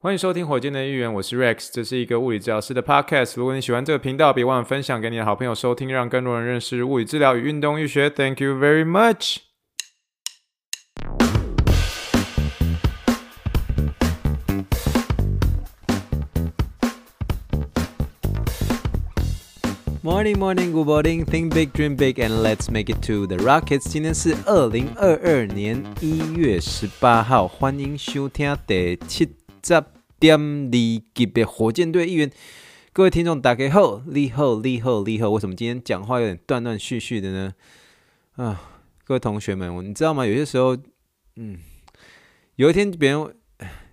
欢迎收听火箭的预言，我是 Rex，这是一个物理治疗师的 Podcast。如果你喜欢这个频道，别忘了分享给你的好朋友收听，让更多人认识物理治疗与运动医学。Thank you very much. Morning, morning, good morning. Think big, dream big, and let's make it to the Rockets. 今天是二零二二年一月十八号，欢迎收听第七。十点二级别火箭队一员，各位听众大家好，你好，你好，你好。为什么今天讲话有点断断续续的呢？啊，各位同学们，你知道吗？有些时候，嗯，有一天别人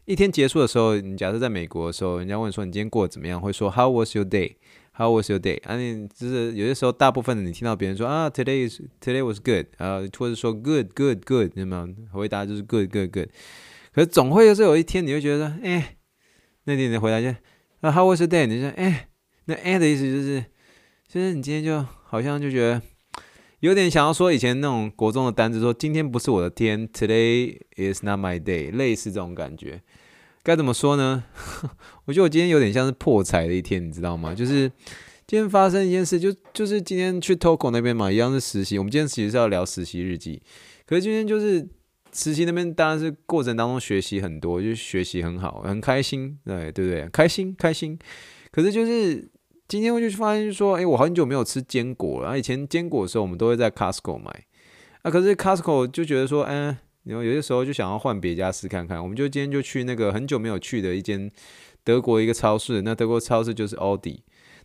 一天结束的时候，你假设在美国的时候，人家问说你今天过得怎么样，会说 How was your day? How was your day? 啊，你就是有些时候，大部分的你听到别人说啊，Today is Today was good 啊，或者说 Good, good, good，那么回答就是 Good, good, good。可是总会是有一天，你会觉得说，哎，那天你回答就，那 How was your day？你说，哎，那哎的意思就是，其实你今天就好像就觉得有点想要说以前那种国中的单子，说今天不是我的天，Today is not my day，类似这种感觉。该怎么说呢？我觉得我今天有点像是破财的一天，你知道吗？就是今天发生一件事，就就是今天去 Toco 那边嘛，一样是实习。我们今天其实是要聊实习日记，可是今天就是。实习那边当然是过程当中学习很多，就是学习很好，很开心，对对不对？开心开心。可是就是今天我就发现，说，哎，我很久没有吃坚果了。以前坚果的时候，我们都会在 Costco 买。啊，可是 Costco 就觉得说，嗯，然后有些时候就想要换别家试看看。我们就今天就去那个很久没有去的一间德国一个超市。那德国超市就是 Audi。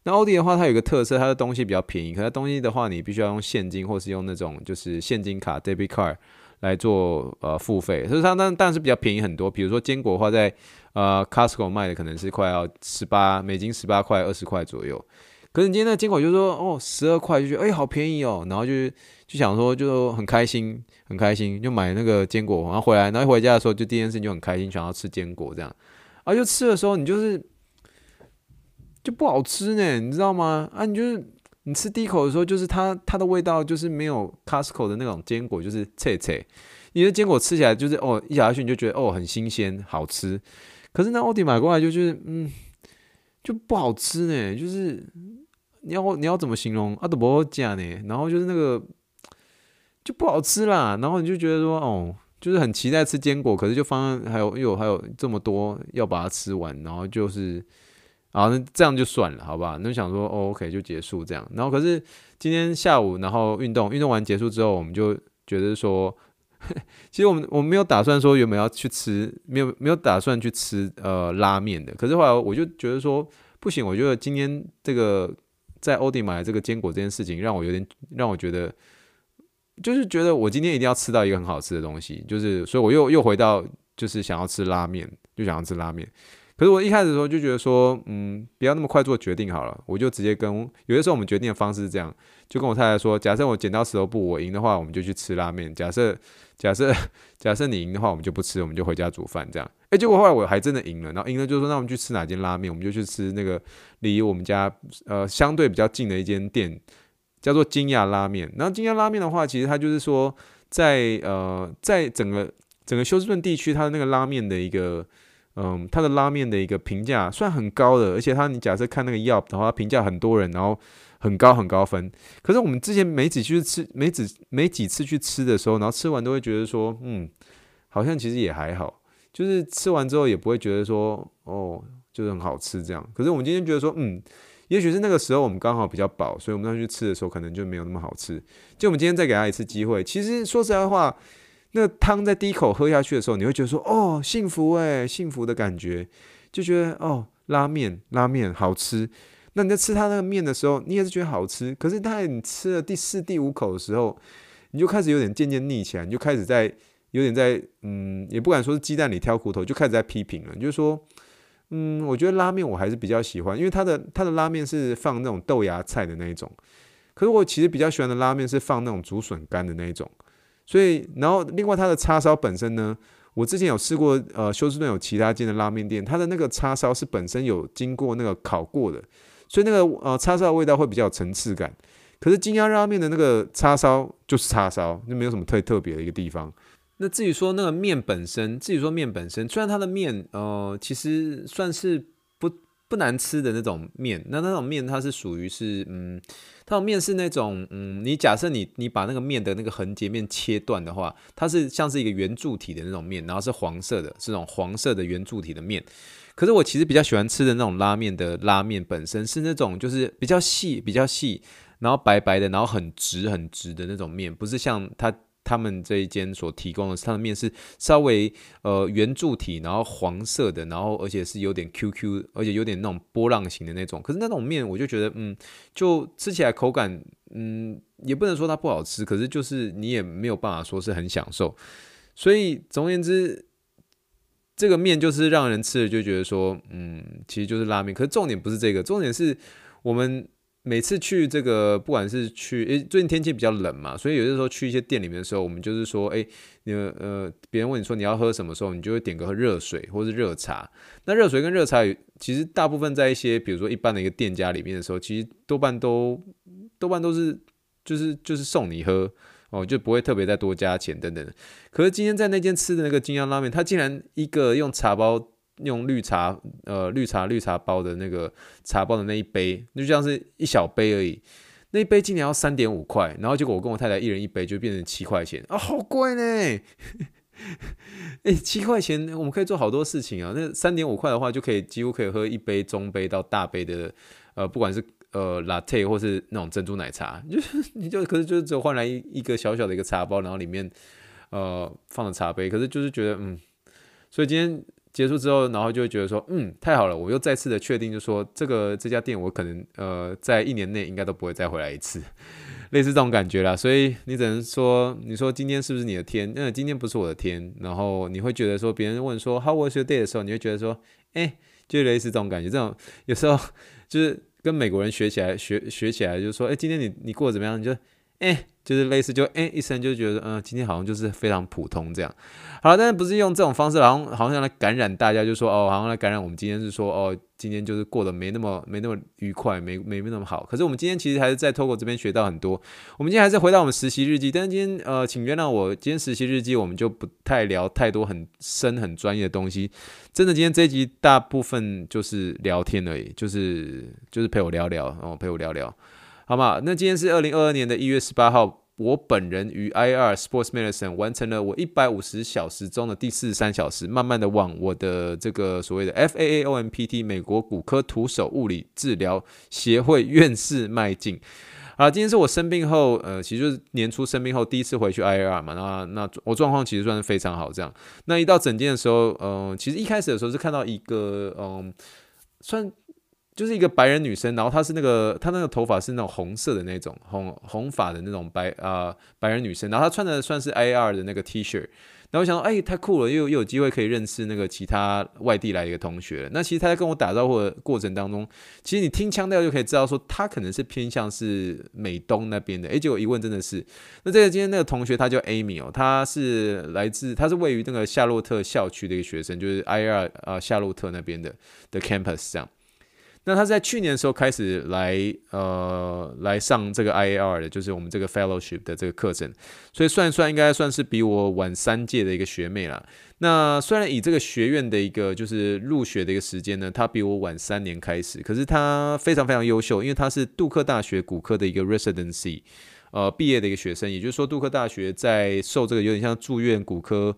那 Aldi 的话，它有个特色，它的东西比较便宜。可是东西的话，你必须要用现金，或是用那种就是现金卡 （debit card）。来做呃付费，所以它当当然是比较便宜很多。比如说坚果的话，在呃 Costco 卖的可能是快要十八美金，十八块二十块左右。可是你今天那坚果就说哦十二块，就觉得哎好便宜哦，然后就就想说就很开心很开心，就买那个坚果，然后回来，然后回家的时候就第一件事情就很开心，想要吃坚果这样。啊，就吃的时候你就是就不好吃呢，你知道吗？啊，你就是。你吃第一口的时候，就是它它的味道就是没有 Costco 的那种坚果，就是脆脆。你的坚果吃起来就是哦，一咬下去你就觉得哦很新鲜好吃。可是那奥迪买过来就是嗯，就不好吃呢。就是你要你要怎么形容啊？都不好讲呢。然后就是那个就不好吃啦。然后你就觉得说哦，就是很期待吃坚果，可是就发现还有又还有这么多要把它吃完，然后就是。好，那这样就算了，好吧？那想说，哦，OK，就结束这样。然后可是今天下午，然后运动运动完结束之后，我们就觉得说，其实我们我们没有打算说原本要去吃，没有没有打算去吃呃拉面的。可是后来我就觉得说，不行，我觉得今天这个在欧迪买这个坚果这件事情，让我有点让我觉得，就是觉得我今天一定要吃到一个很好吃的东西，就是所以我又又回到就是想要吃拉面，就想要吃拉面。可是我一开始的时候就觉得说，嗯，不要那么快做决定好了，我就直接跟有些时候我们决定的方式是这样，就跟我太太说，假设我剪刀石头布，我赢的话，我们就去吃拉面；假设假设 假设你赢的话，我们就不吃，我们就回家煮饭这样。诶，结果后来我还真的赢了，然后赢了就说，那我们去吃哪间拉面？我们就去吃那个离我们家呃相对比较近的一间店，叫做金亚拉面。然后金亚拉面的话，其实它就是说在呃在整个整个休斯顿地区，它的那个拉面的一个。嗯，它的拉面的一个评价算很高的，而且它你假设看那个 Yelp 的话，评价很多人，然后很高很高分。可是我们之前没几去吃，没几没几次去吃的时候，然后吃完都会觉得说，嗯，好像其实也还好，就是吃完之后也不会觉得说，哦，就是很好吃这样。可是我们今天觉得说，嗯，也许是那个时候我们刚好比较饱，所以我们要去吃的时候可能就没有那么好吃。就我们今天再给他一次机会，其实说实在话。那汤在第一口喝下去的时候，你会觉得说：“哦，幸福诶，幸福的感觉。”就觉得哦，拉面，拉面好吃。那你在吃它那个面的时候，你也是觉得好吃。可是，当你吃了第四、第五口的时候，你就开始有点渐渐腻起来，你就开始在有点在嗯，也不敢说是鸡蛋里挑骨头，就开始在批评了。就是说，嗯，我觉得拉面我还是比较喜欢，因为它的它的拉面是放那种豆芽菜的那一种。可是我其实比较喜欢的拉面是放那种竹笋干的那一种。所以，然后另外它的叉烧本身呢，我之前有试过，呃，休斯顿有其他间的拉面店，它的那个叉烧是本身有经过那个烤过的，所以那个呃叉烧的味道会比较有层次感。可是金鸭拉面的那个叉烧就是叉烧，就没有什么特特别的一个地方。那至于说那个面本身，至于说面本身，虽然它的面呃其实算是不不难吃的那种面，那那种面它是属于是嗯，它的面是那种嗯，你假设你你把那个面的那个横截面切断的话，它是像是一个圆柱体的那种面，然后是黄色的，是那种黄色的圆柱体的面。可是我其实比较喜欢吃的那种拉面的拉面本身是那种就是比较细比较细，然后白白的，然后很直很直的那种面，不是像它。他们这一间所提供的，它的面是稍微呃圆柱体，然后黄色的，然后而且是有点 QQ，而且有点那种波浪形的那种。可是那种面，我就觉得嗯，就吃起来口感嗯，也不能说它不好吃，可是就是你也没有办法说是很享受。所以总而言之，这个面就是让人吃了就觉得说嗯，其实就是拉面。可是重点不是这个，重点是我们。每次去这个，不管是去，诶，最近天气比较冷嘛，所以有的时候去一些店里面的时候，我们就是说，诶，你呃，别人问你说你要喝什么时候，你就会点个热水或是热茶。那热水跟热茶，其实大部分在一些比如说一般的一个店家里面的时候，其实多半都多半都是就是就是送你喝哦，就不会特别再多加钱等等。可是今天在那间吃的那个金央拉面，它竟然一个用茶包。用绿茶，呃，绿茶绿茶包的那个茶包的那一杯，就像是一小杯而已。那一杯竟然要三点五块，然后结果我跟我太太一人一杯，就变成七块钱啊，好贵呢！哎、七块钱我们可以做好多事情啊。那三点五块的话，就可以几乎可以喝一杯中杯到大杯的，呃，不管是呃 latte 或是那种珍珠奶茶，就是你就可是就是只有换来一一个小小的一个茶包，然后里面呃放了茶杯，可是就是觉得嗯，所以今天。结束之后，然后就会觉得说，嗯，太好了，我又再次的确定，就说这个这家店我可能呃在一年内应该都不会再回来一次，类似这种感觉啦。所以你只能说，你说今天是不是你的天？那今天不是我的天。然后你会觉得说，别人问说 How was your day 的时候，你会觉得说，哎，就类似这种感觉。这种有时候就是跟美国人学起来，学学起来就是说，哎，今天你你过得怎么样？你就。哎，就是类似就哎一声就觉得，嗯，今天好像就是非常普通这样。好了，但是不是用这种方式，好像好像来感染大家，就说哦，好像来感染我们今天是说哦，今天就是过得没那么没那么愉快，没没那么好。可是我们今天其实还是在透过这边学到很多。我们今天还是回到我们实习日记，但是今天呃，请原谅我，今天实习日记我们就不太聊太多很深很专业的东西。真的，今天这一集大部分就是聊天而已，就是就是陪我聊聊，然哦，陪我聊聊。好嘛，那今天是二零二二年的一月十八号，我本人于 IR Sports Medicine 完成了我一百五十小时中的第四十三小时，慢慢的往我的这个所谓的 FAAOMPT 美国骨科徒手物理治疗协会院士迈进。好，今天是我生病后，呃，其实就是年初生病后第一次回去 IR 嘛，那那我状况其实算是非常好，这样。那一到诊间的时候，嗯、其实一开始的时候是看到一个，嗯、算。就是一个白人女生，然后她是那个她那个头发是那种红色的那种红红发的那种白啊、白人女生，然后她穿的算是 IR 的那个 T 恤，然后我想说，哎，太酷了，又又有机会可以认识那个其他外地来一个同学了。那其实她在跟我打招呼的过程当中，其实你听腔调就可以知道说她可能是偏向是美东那边的。哎，结果一问真的是，那这个今天那个同学她叫 Amy 哦，她是来自她是位于那个夏洛特校区的一个学生，就是 IR 啊、夏洛特那边的的 campus 这样。那他在去年的时候开始来呃来上这个 IAR 的，就是我们这个 fellowship 的这个课程，所以算一算应该算是比我晚三届的一个学妹啦。那虽然以这个学院的一个就是入学的一个时间呢，她比我晚三年开始，可是她非常非常优秀，因为她是杜克大学骨科的一个 residency 呃毕业的一个学生，也就是说杜克大学在受这个有点像住院骨科。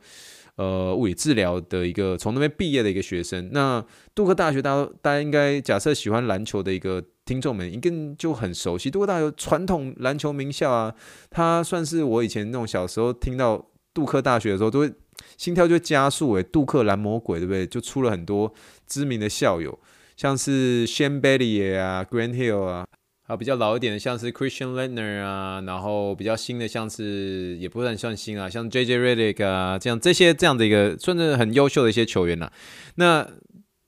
呃，物理治疗的一个从那边毕业的一个学生，那杜克大学大家大家应该假设喜欢篮球的一个听众们，应该就很熟悉杜克大学传统篮球名校啊，他算是我以前那种小时候听到杜克大学的时候，都会心跳就加速诶，杜克蓝魔鬼对不对？就出了很多知名的校友，像是 Shane Battier 啊，Grant Hill 啊。啊，比较老一点的像是 Christian Laettner 啊，然后比较新的像是也不算算新啊，像 JJ Redick 啊，这样这些这样的一个算是很优秀的一些球员呐、啊。那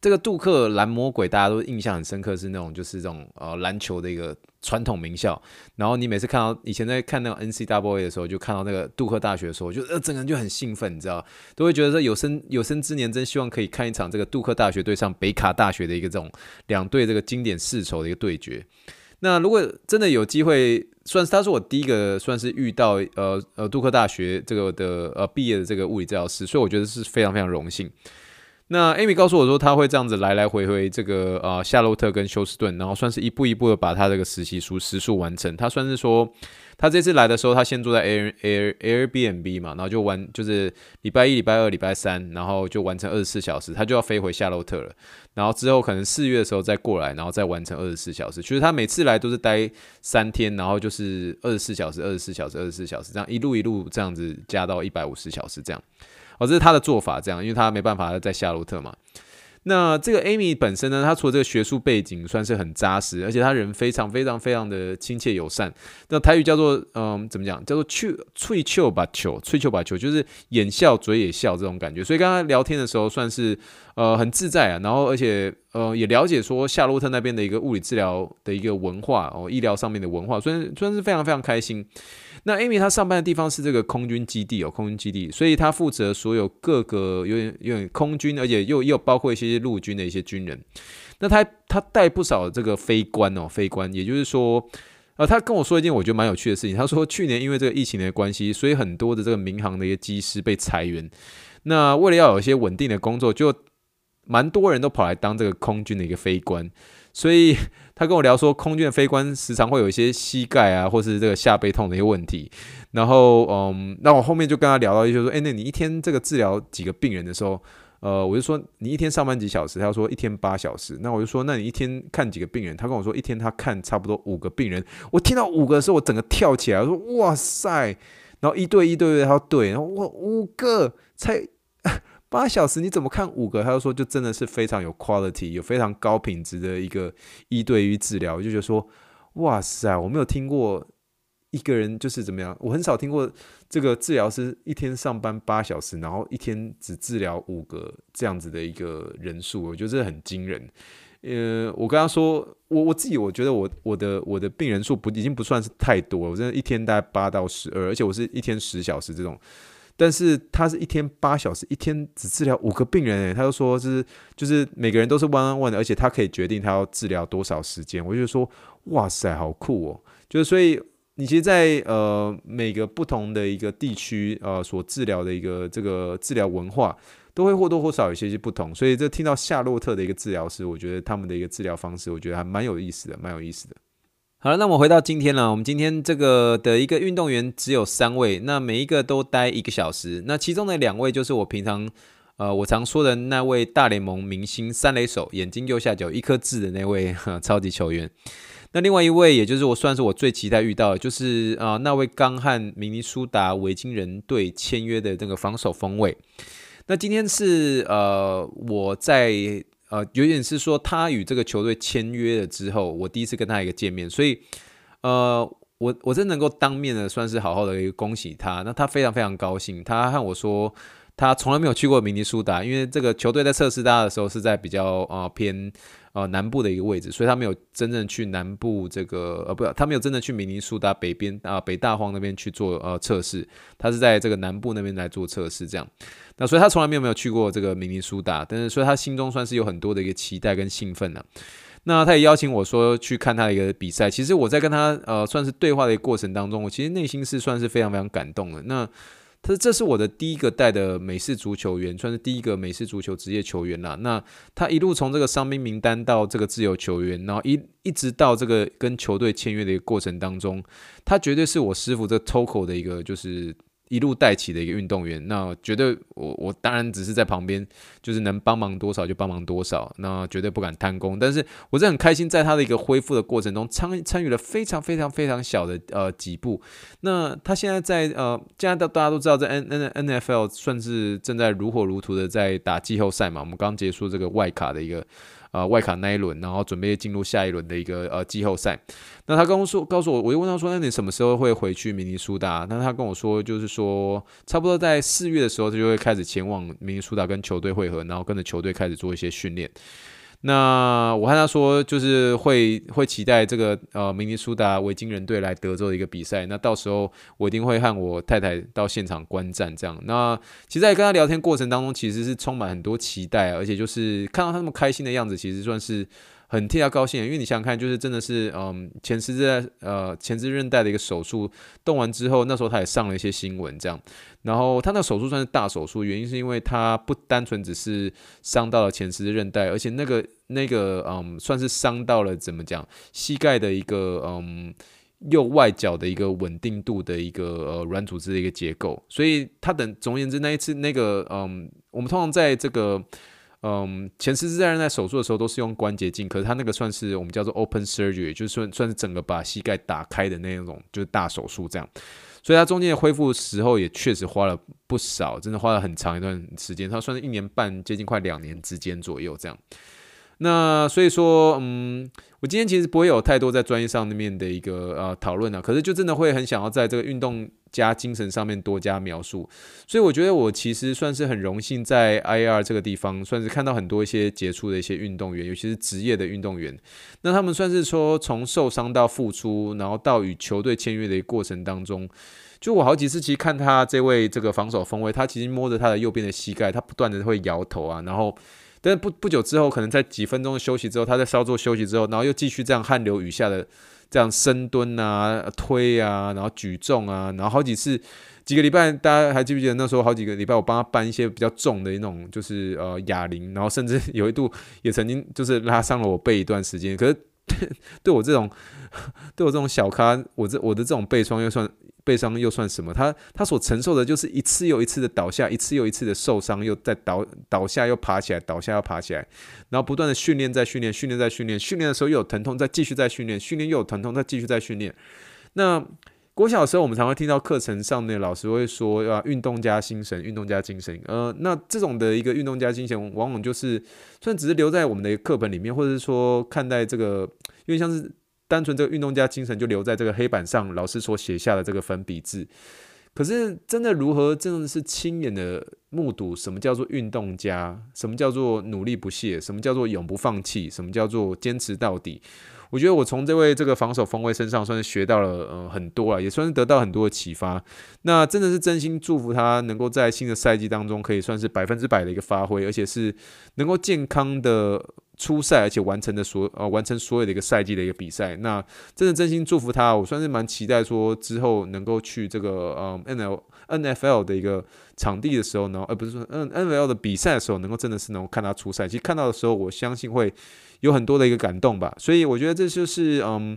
这个杜克蓝魔鬼大家都印象很深刻，是那种就是这种呃篮球的一个传统名校。然后你每次看到以前在看那个 NCAA 的时候，就看到那个杜克大学的时候，就呃整个人就很兴奋，你知道，都会觉得说有生有生之年真希望可以看一场这个杜克大学对上北卡大学的一个这种两队这个经典世仇的一个对决。那如果真的有机会算是他是我第一个算是遇到呃呃杜克大学这个的呃毕业的这个物理治疗师，所以我觉得是非常非常荣幸。那 Amy 告诉我说，他会这样子来来回回这个呃夏洛特跟休斯顿，然后算是一步一步的把他这个实习书时数完成。他算是说，他这次来的时候，他先住在 Air Air Airbnb 嘛，然后就完就是礼拜一、礼拜二、礼拜三，然后就完成二十四小时，他就要飞回夏洛特了。然后之后可能四月的时候再过来，然后再完成二十四小时。其实他每次来都是待三天，然后就是二十四小时、二十四小时、二十四小时这样一路一路这样子加到一百五十小时这样。哦，这是他的做法，这样，因为他没办法在夏洛特嘛。那这个 Amy 本身呢，她除了这个学术背景算是很扎实，而且她人非常非常非常的亲切友善。那台语叫做嗯，怎么讲？叫做去翠秋把球，翠秋把球，就是眼笑嘴也笑这种感觉。所以刚刚聊天的时候算是呃很自在啊，然后而且呃也了解说夏洛特那边的一个物理治疗的一个文化哦，医疗上面的文化，所以算是非常非常开心。那 Amy 她上班的地方是这个空军基地哦，空军基地，所以她负责所有各个有点有点空军，而且又又包括一些陆军的一些军人。那他他带不少这个飞官哦，飞官，也就是说，呃，他跟我说一件我觉得蛮有趣的事情。他说去年因为这个疫情的关系，所以很多的这个民航的一些机师被裁员。那为了要有一些稳定的工作，就蛮多人都跑来当这个空军的一个飞官。所以他跟我聊说，空军的飞官时常会有一些膝盖啊，或是这个下背痛的一些问题。然后，嗯，那我后面就跟他聊到，就说，哎，那你一天这个治疗几个病人的时候，呃，我就说你一天上班几小时？他说一天八小时。那我就说，那你一天看几个病人？他跟我说一天他看差不多五个病人。我听到五个的时候，我整个跳起来，我说哇塞！然后一对一对对，他说对，然后我五个才。八小时你怎么看五个？他就说就真的是非常有 quality，有非常高品质的一个一对一治疗。我就觉得说，哇塞，我没有听过一个人就是怎么样，我很少听过这个治疗师一天上班八小时，然后一天只治疗五个这样子的一个人数，我觉得这很惊人。呃，我跟他说，我我自己我觉得我我的我的病人数不已经不算是太多了，我真的一天大概八到十二，而且我是一天十小时这种。但是他是一天八小时，一天只治疗五个病人，诶，他就说是就是每个人都是 one on one 的，而且他可以决定他要治疗多少时间。我就说，哇塞，好酷哦！就是所以你其实在，呃每个不同的一个地区呃所治疗的一个这个治疗文化，都会或多或少有些些不同。所以这听到夏洛特的一个治疗师，我觉得他们的一个治疗方式，我觉得还蛮有意思的，蛮有意思的。好了，那我们回到今天了。我们今天这个的一个运动员只有三位，那每一个都待一个小时。那其中的两位就是我平常呃我常说的那位大联盟明星三垒手，眼睛右下角一颗痣的那位超级球员。那另外一位，也就是我算是我最期待遇到的，就是啊、呃、那位刚和明尼苏达维京人队签约的这个防守锋卫。那今天是呃我在。呃，有点是说他与这个球队签约了之后，我第一次跟他一个见面，所以呃，我我真能够当面的算是好好的一个恭喜他，那他非常非常高兴，他和我说他从来没有去过明尼苏达，因为这个球队在测试他的时候是在比较呃偏。呃，南部的一个位置，所以他没有真正去南部这个，呃，不，他没有真的去明尼苏达北边啊，北大荒那边去做呃测试，他是在这个南部那边来做测试，这样。那所以他从来没有没有去过这个明尼苏达，但是所以他心中算是有很多的一个期待跟兴奋呢。那他也邀请我说去看他的一个比赛，其实我在跟他呃算是对话的一个过程当中，我其实内心是算是非常非常感动的。那。他这是我的第一个带的美式足球员，算是第一个美式足球职业球员啦。那他一路从这个伤兵名单到这个自由球员，然后一一直到这个跟球队签约的一个过程当中，他绝对是我师傅这 Toko 的一个就是。一路带起的一个运动员，那绝对我我当然只是在旁边，就是能帮忙多少就帮忙多少，那绝对不敢贪功。但是我是很开心，在他的一个恢复的过程中参参与了非常非常非常小的呃几步。那他现在在呃，现在大大家都知道，在 N N N F L 算是正在如火如荼的在打季后赛嘛。我们刚结束这个外卡的一个。呃，外卡那一轮，然后准备进入下一轮的一个呃季后赛。那他跟我说，告诉我，我就问他说，那你什么时候会回去明尼苏达？那他跟我说，就是说，差不多在四月的时候，他就会开始前往明尼苏达跟球队会合，然后跟着球队开始做一些训练。那我和他说，就是会会期待这个呃明尼苏达维京人队来德州的一个比赛。那到时候我一定会和我太太到现场观战。这样，那其实在跟他聊天过程当中，其实是充满很多期待，而且就是看到他那么开心的样子，其实算是。很替他高兴，因为你想看，就是真的是嗯前十字呃前十字韧带的一个手术动完之后，那时候他也上了一些新闻这样。然后他那手术算是大手术，原因是因为他不单纯只是伤到了前十字韧带，而且那个那个嗯算是伤到了怎么讲膝盖的一个嗯。右外脚的一个稳定度的一个呃软组织的一个结构，所以他等总而言之那一次那个嗯，我们通常在这个嗯前十字韧带手术的时候都是用关节镜，可是他那个算是我们叫做 open surgery，就是算算是整个把膝盖打开的那种，就是大手术这样，所以他中间的恢复时候也确实花了不少，真的花了很长一段时间，他算是一年半接近快两年之间左右这样。那所以说，嗯，我今天其实不会有太多在专业上面的一个呃讨论啊，可是就真的会很想要在这个运动加精神上面多加描述。所以我觉得我其实算是很荣幸在 I R 这个地方，算是看到很多一些杰出的一些运动员，尤其是职业的运动员。那他们算是说从受伤到复出，然后到与球队签约的一个过程当中，就我好几次其实看他这位这个防守锋卫，他其实摸着他的右边的膝盖，他不断的会摇头啊，然后。但是不不久之后，可能在几分钟的休息之后，他在稍作休息之后，然后又继续这样汗流雨下的这样深蹲啊、推啊，然后举重啊，然后好几次几个礼拜，大家还记不记得那时候好几个礼拜，我帮他搬一些比较重的那种，就是呃哑铃，然后甚至有一度也曾经就是拉伤了我背一段时间。可是 对我这种 对我这种小咖，我这我的这种背伤又算。背伤又算什么？他他所承受的就是一次又一次的倒下，一次又一次的受伤，又再倒倒下又爬起来，倒下又爬起来，然后不断的训练，再训练，训练再训练，训练的时候又有疼痛，再继续再训练，训练又有疼痛，再继续再训练。那国小的时候，我们常会听到课程上的老师会说要运动加精神，运动加精神。呃，那这种的一个运动加精神，往往就是虽然只是留在我们的课本里面，或者是说看待这个，因为像是。单纯这个运动家精神就留在这个黑板上，老师所写下的这个粉笔字。可是真的如何真的是亲眼的目睹什么叫做运动家，什么叫做努力不懈，什么叫做永不放弃，什么叫做坚持到底？我觉得我从这位这个防守锋卫身上算是学到了呃很多啊，也算是得到很多的启发。那真的是真心祝福他能够在新的赛季当中可以算是百分之百的一个发挥，而且是能够健康的。出赛，而且完成的所呃完成所有的一个赛季的一个比赛，那真的真心祝福他，我算是蛮期待说之后能够去这个呃 N L N F L 的一个场地的时候呢，而不是说嗯 N F L 的比赛的时候，能够真的是能够看他出赛。其实看到的时候，我相信会有很多的一个感动吧。所以我觉得这就是嗯，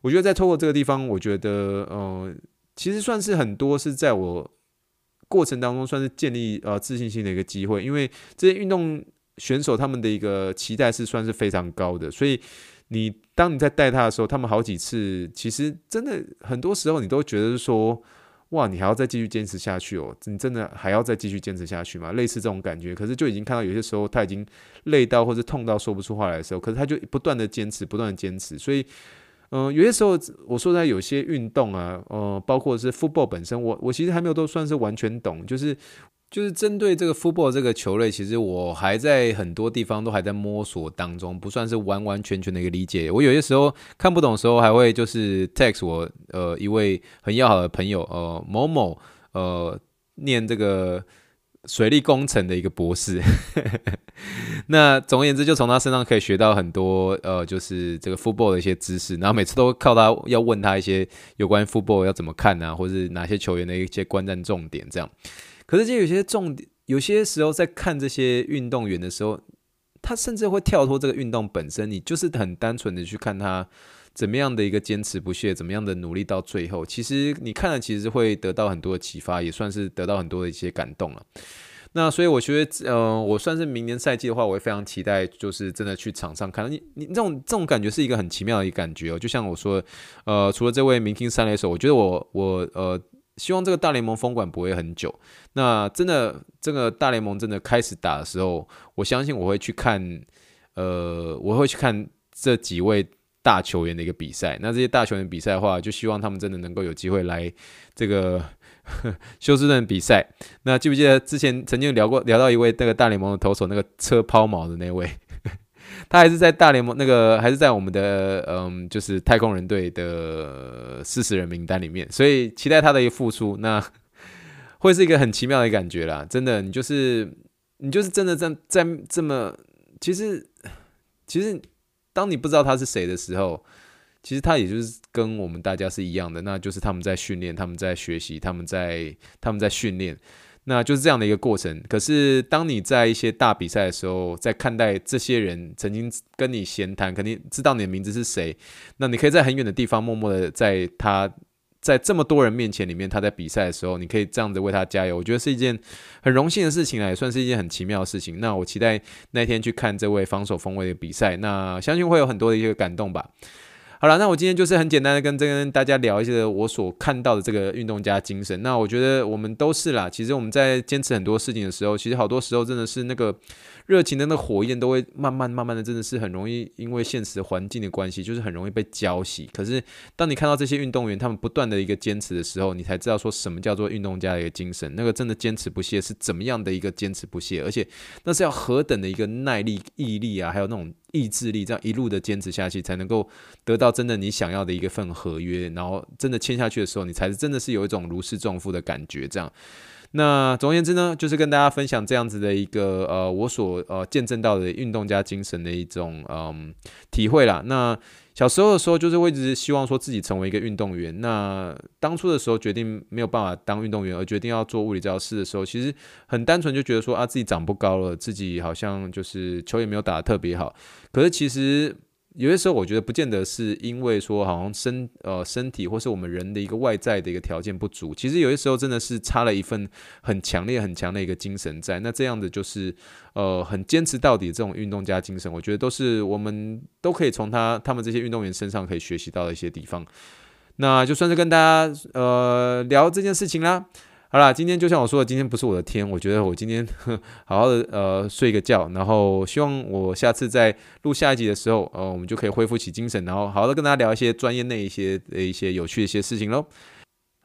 我觉得在透过这个地方，我觉得呃，其实算是很多是在我过程当中算是建立呃自信心的一个机会，因为这些运动。选手他们的一个期待是算是非常高的，所以你当你在带他的时候，他们好几次其实真的很多时候你都觉得说，哇，你还要再继续坚持下去哦，你真的还要再继续坚持下去吗？类似这种感觉，可是就已经看到有些时候他已经累到或者痛到说不出话来的时候，可是他就不断的坚持，不断的坚持，所以，嗯、有些时候我说在有些运动啊，呃，包括是 football 本身，我我其实还没有都算是完全懂，就是。就是针对这个 football 这个球类，其实我还在很多地方都还在摸索当中，不算是完完全全的一个理解。我有些时候看不懂的时候，还会就是 text 我呃一位很要好的朋友呃某某呃念这个水利工程的一个博士。那总而言之，就从他身上可以学到很多呃就是这个 football 的一些知识，然后每次都靠他要问他一些有关 football 要怎么看啊，或是哪些球员的一些观战重点这样。可是，就有些重点，有些时候在看这些运动员的时候，他甚至会跳脱这个运动本身，你就是很单纯的去看他怎么样的一个坚持不懈，怎么样的努力到最后。其实你看了，其实会得到很多的启发，也算是得到很多的一些感动了。那所以我觉得，呃，我算是明年赛季的话，我会非常期待，就是真的去场上看。你你这种这种感觉是一个很奇妙的一个感觉哦。就像我说，呃，除了这位明星三垒手，我觉得我我呃。希望这个大联盟封馆不会很久。那真的，这个大联盟真的开始打的时候，我相信我会去看，呃，我会去看这几位大球员的一个比赛。那这些大球员比赛的话，就希望他们真的能够有机会来这个 休斯顿比赛。那记不记得之前曾经聊过聊到一位那个大联盟的投手，那个车抛锚的那位？他还是在大联盟那个，还是在我们的嗯，就是太空人队的四十人名单里面，所以期待他的一个复出，那会是一个很奇妙的感觉啦。真的，你就是你就是真的在在这么，其实其实当你不知道他是谁的时候，其实他也就是跟我们大家是一样的，那就是他们在训练，他们在学习，他们在他们在训练，那就是这样的一个过程。可是当你在一些大比赛的时候，在看待这些人曾经跟你闲谈，肯定知道你的名字是谁，那你可以在很远的地方默默的在他。在这么多人面前里面，他在比赛的时候，你可以这样子为他加油，我觉得是一件很荣幸的事情啊，也算是一件很奇妙的事情。那我期待那天去看这位防守锋卫的比赛，那相信会有很多的一个感动吧。好了，那我今天就是很简单的跟这跟大家聊一些我所看到的这个运动家精神。那我觉得我们都是啦，其实我们在坚持很多事情的时候，其实好多时候真的是那个热情的那火焰都会慢慢慢慢的，真的是很容易因为现实环境的关系，就是很容易被浇熄。可是当你看到这些运动员他们不断的一个坚持的时候，你才知道说什么叫做运动家的一个精神。那个真的坚持不懈是怎么样的一个坚持不懈，而且那是要何等的一个耐力、毅力啊，还有那种。意志力，这样一路的坚持下去，才能够得到真的你想要的一个份合约，然后真的签下去的时候，你才是真的是有一种如释重负的感觉。这样，那总而言之呢，就是跟大家分享这样子的一个呃，我所呃见证到的运动家精神的一种嗯体会啦。那。小时候的时候，就是会一直希望说自己成为一个运动员。那当初的时候决定没有办法当运动员，而决定要做物理教师的时候，其实很单纯就觉得说啊，自己长不高了，自己好像就是球也没有打得特别好。可是其实。有些时候，我觉得不见得是因为说好像身呃身体或是我们人的一个外在的一个条件不足，其实有些时候真的是差了一份很强烈很强的一个精神在。那这样的就是呃很坚持到底这种运动家精神，我觉得都是我们都可以从他他们这些运动员身上可以学习到的一些地方。那就算是跟大家呃聊这件事情啦。好啦，今天就像我说的，今天不是我的天，我觉得我今天 好好的呃睡个觉，然后希望我下次再录下一集的时候，呃，我们就可以恢复起精神，然后好好的跟大家聊一些专业内一些的一些有趣的一些事情喽。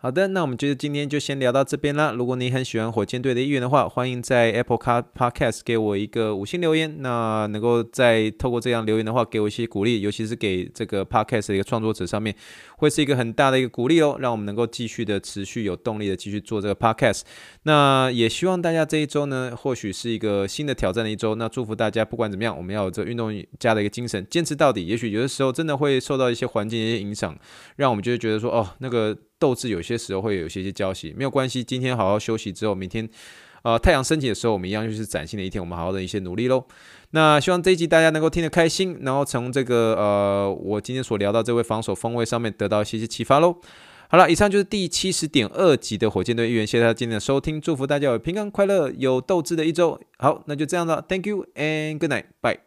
好的，那我们觉得今天就先聊到这边啦。如果你很喜欢火箭队的一员的话，欢迎在 Apple Car Podcast 给我一个五星留言。那能够再透过这样留言的话，给我一些鼓励，尤其是给这个 Podcast 的一个创作者上面，会是一个很大的一个鼓励哦，让我们能够继续的持续有动力的继续做这个 Podcast。那也希望大家这一周呢，或许是一个新的挑战的一周。那祝福大家，不管怎么样，我们要有这运动家的一个精神，坚持到底。也许有的时候真的会受到一些环境的一些影响，让我们就会觉得说，哦，那个。斗志有些时候会有一些些交集，没有关系。今天好好休息之后，明天，呃，太阳升起的时候，我们一样就是崭新的一天。我们好好的一些努力喽。那希望这一集大家能够听得开心，然后从这个呃，我今天所聊到这位防守锋卫上面得到一些些启发喽。好了，以上就是第七十点二集的火箭队一员，谢谢大家今天的收听，祝福大家有平安快乐、有斗志的一周。好，那就这样了，Thank you and good night，bye。